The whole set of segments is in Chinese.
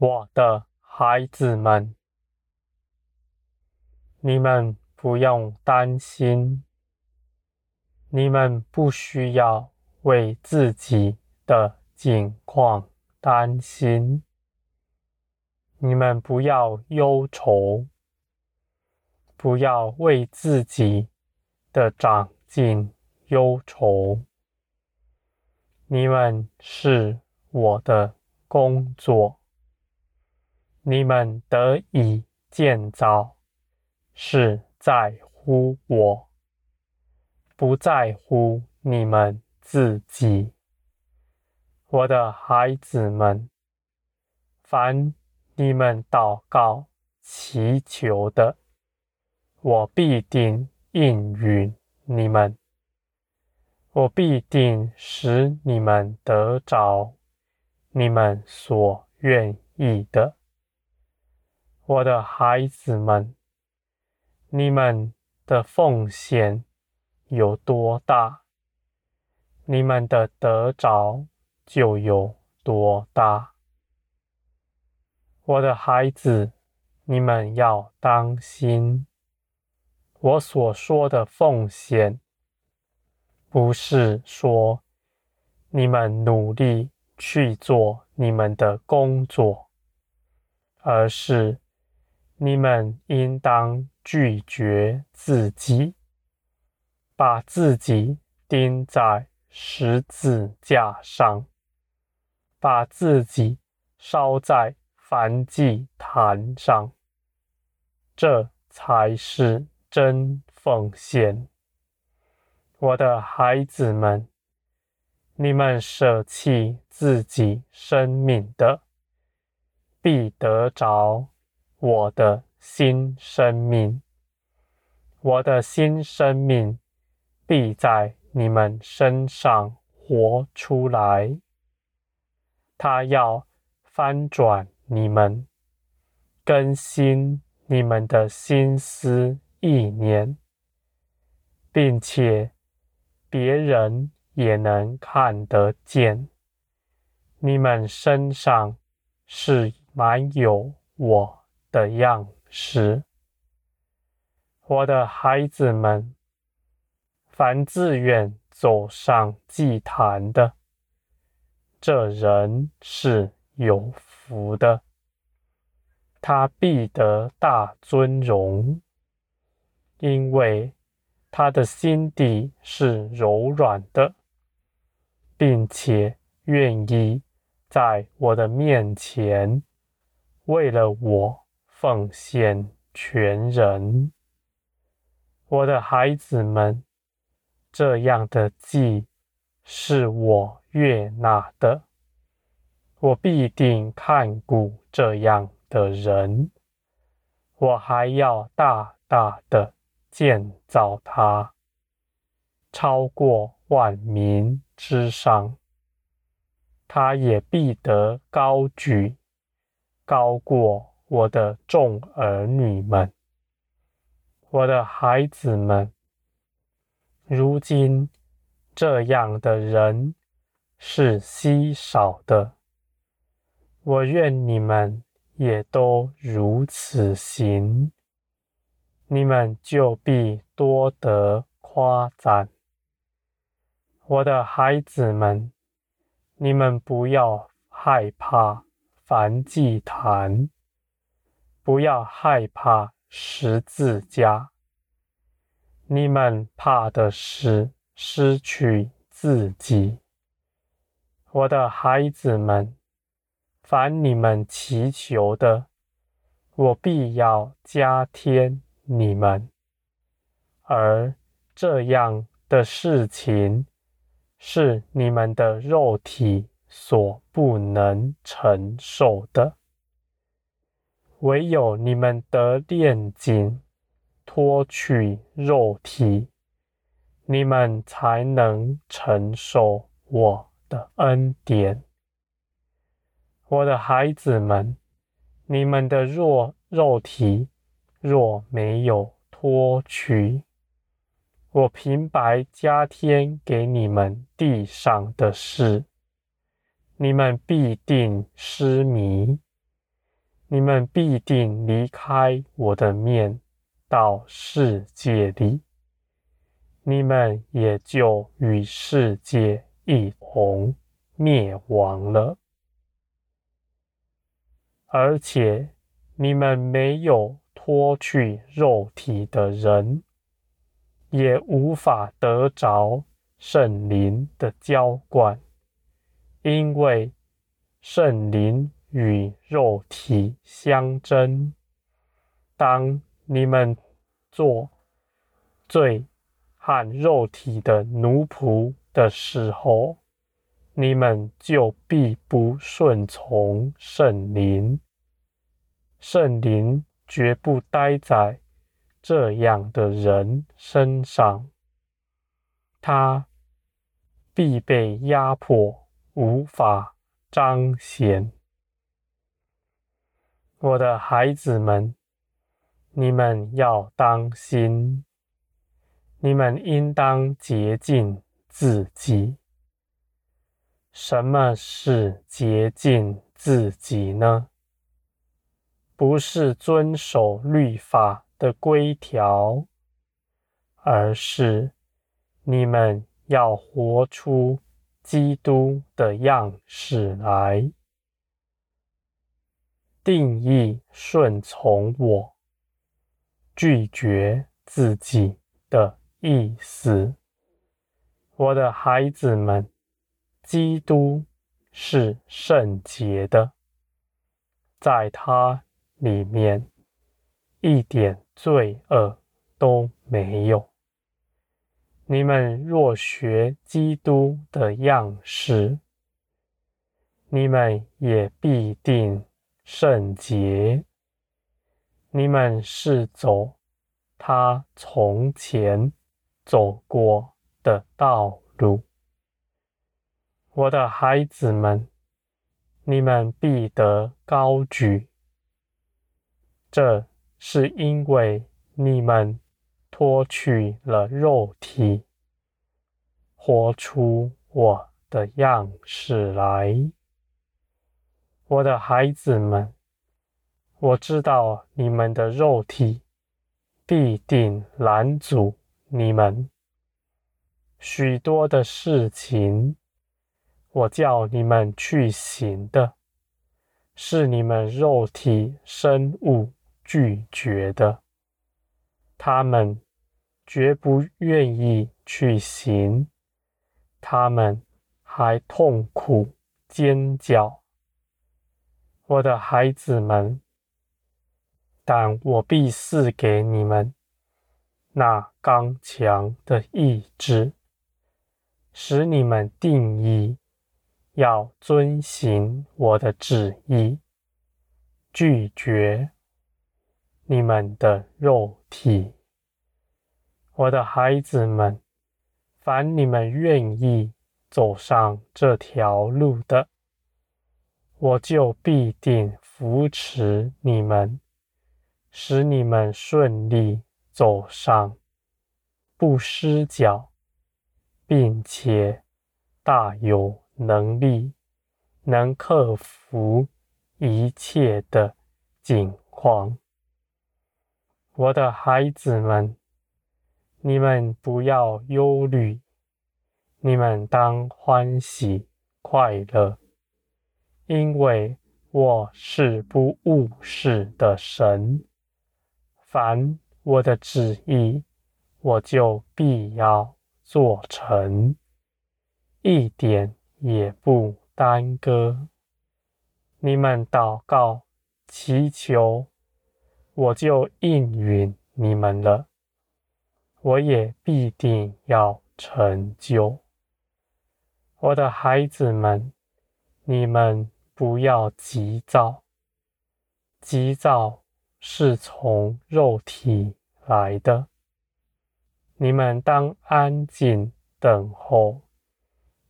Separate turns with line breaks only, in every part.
我的孩子们，你们不用担心，你们不需要为自己的境况担心，你们不要忧愁，不要为自己的长进忧愁。你们是我的工作，你们得以建造，是在乎我，不在乎你们自己。我的孩子们，凡你们祷告祈求的，我必定应允你们。我必定使你们得着你们所愿意的，我的孩子们，你们的奉献有多大，你们的得着就有多大。我的孩子，你们要当心，我所说的奉献。不是说你们努力去做你们的工作，而是你们应当拒绝自己，把自己钉在十字架上，把自己烧在燔祭坛上，这才是真奉献。我的孩子们，你们舍弃自己生命的，必得着我的新生命。我的新生命必在你们身上活出来。他要翻转你们，更新你们的心思意念，并且。别人也能看得见，你们身上是满有我的样式。我的孩子们，凡自愿走上祭坛的，这人是有福的，他必得大尊荣，因为。他的心底是柔软的，并且愿意在我的面前为了我奉献全人。我的孩子们，这样的祭是我悦纳的，我必定看顾这样的人，我还要大大的。建造他，超过万民之上，他也必得高举，高过我的众儿女们。我的孩子们，如今这样的人是稀少的，我愿你们也都如此行。你们就必多得夸赞，我的孩子们，你们不要害怕凡祭坛，不要害怕十字架，你们怕的是失去自己。我的孩子们，凡你们祈求的，我必要加添。你们，而这样的事情是你们的肉体所不能承受的，唯有你们得炼净，脱去肉体，你们才能承受我的恩典。我的孩子们，你们的弱肉体。若没有脱去，我平白加添给你们地上的事，你们必定失迷，你们必定离开我的面，到世界里，你们也就与世界一同灭亡了。而且，你们没有脱去肉体的人，也无法得着圣灵的浇灌，因为圣灵与肉体相争。当你们做罪和肉体的奴仆的时候，你们就必不顺从圣灵。圣灵绝不待在这样的人身上，他必被压迫，无法彰显。我的孩子们，你们要当心，你们应当洁净自己。什么是洁净自己呢？不是遵守律法的规条，而是你们要活出基督的样式来。定义顺从我，拒绝自己的意思。我的孩子们，基督是圣洁的，在他里面一点罪恶都没有。你们若学基督的样式，你们也必定。圣洁，你们是走他从前走过的道路。我的孩子们，你们必得高举，这是因为你们脱去了肉体，活出我的样式来。我的孩子们，我知道你们的肉体必定拦阻你们许多的事情。我叫你们去行的，是你们肉体生物拒绝的，他们绝不愿意去行，他们还痛苦尖叫。我的孩子们，但我必赐给你们那刚强的意志，使你们定义要遵行我的旨意，拒绝你们的肉体。我的孩子们，凡你们愿意走上这条路的，我就必定扶持你们，使你们顺利走上，不失脚，并且大有能力，能克服一切的境况。我的孩子们，你们不要忧虑，你们当欢喜快乐。因为我是不误事的神，凡我的旨意，我就必要做成，一点也不耽搁。你们祷告祈求，我就应允你们了，我也必定要成就。我的孩子们，你们。不要急躁，急躁是从肉体来的。你们当安静等候，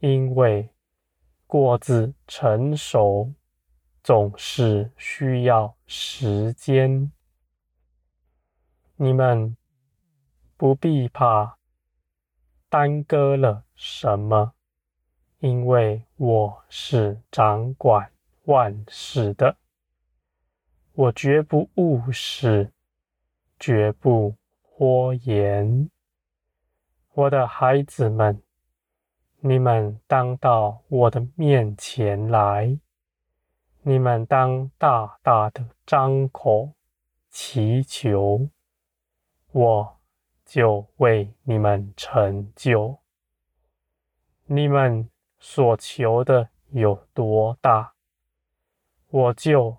因为果子成熟总是需要时间。你们不必怕耽搁了什么，因为我是掌管万事的，我绝不误事，绝不拖延。我的孩子们，你们当到我的面前来，你们当大大的张口祈求，我就为你们成就。你们所求的有多大，我就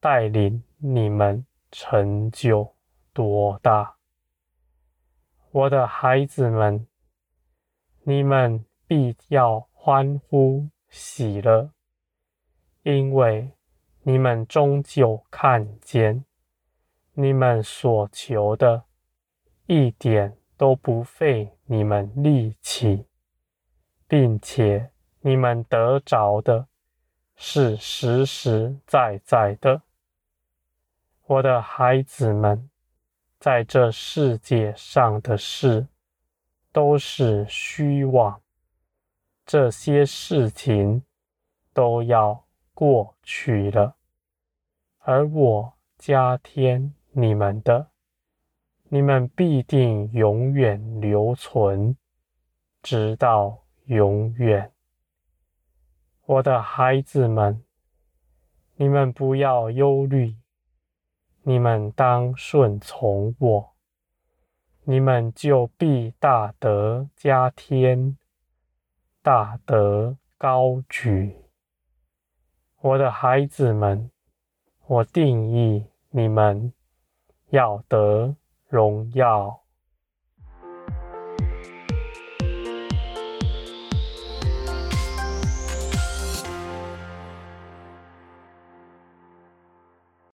带领你们成就多大。我的孩子们，你们必要欢呼喜乐，因为你们终究看见，你们所求的一点都不费你们力气，并且你们得着的是实实在在的。我的孩子们。在这世界上的事都是虚妄，这些事情都要过去了，而我加添你们的，你们必定永远留存，直到永远。我的孩子们，你们不要忧虑。你们当顺从我，你们就必大得加添，大得高举。我的孩子们，我定义你们要得荣耀。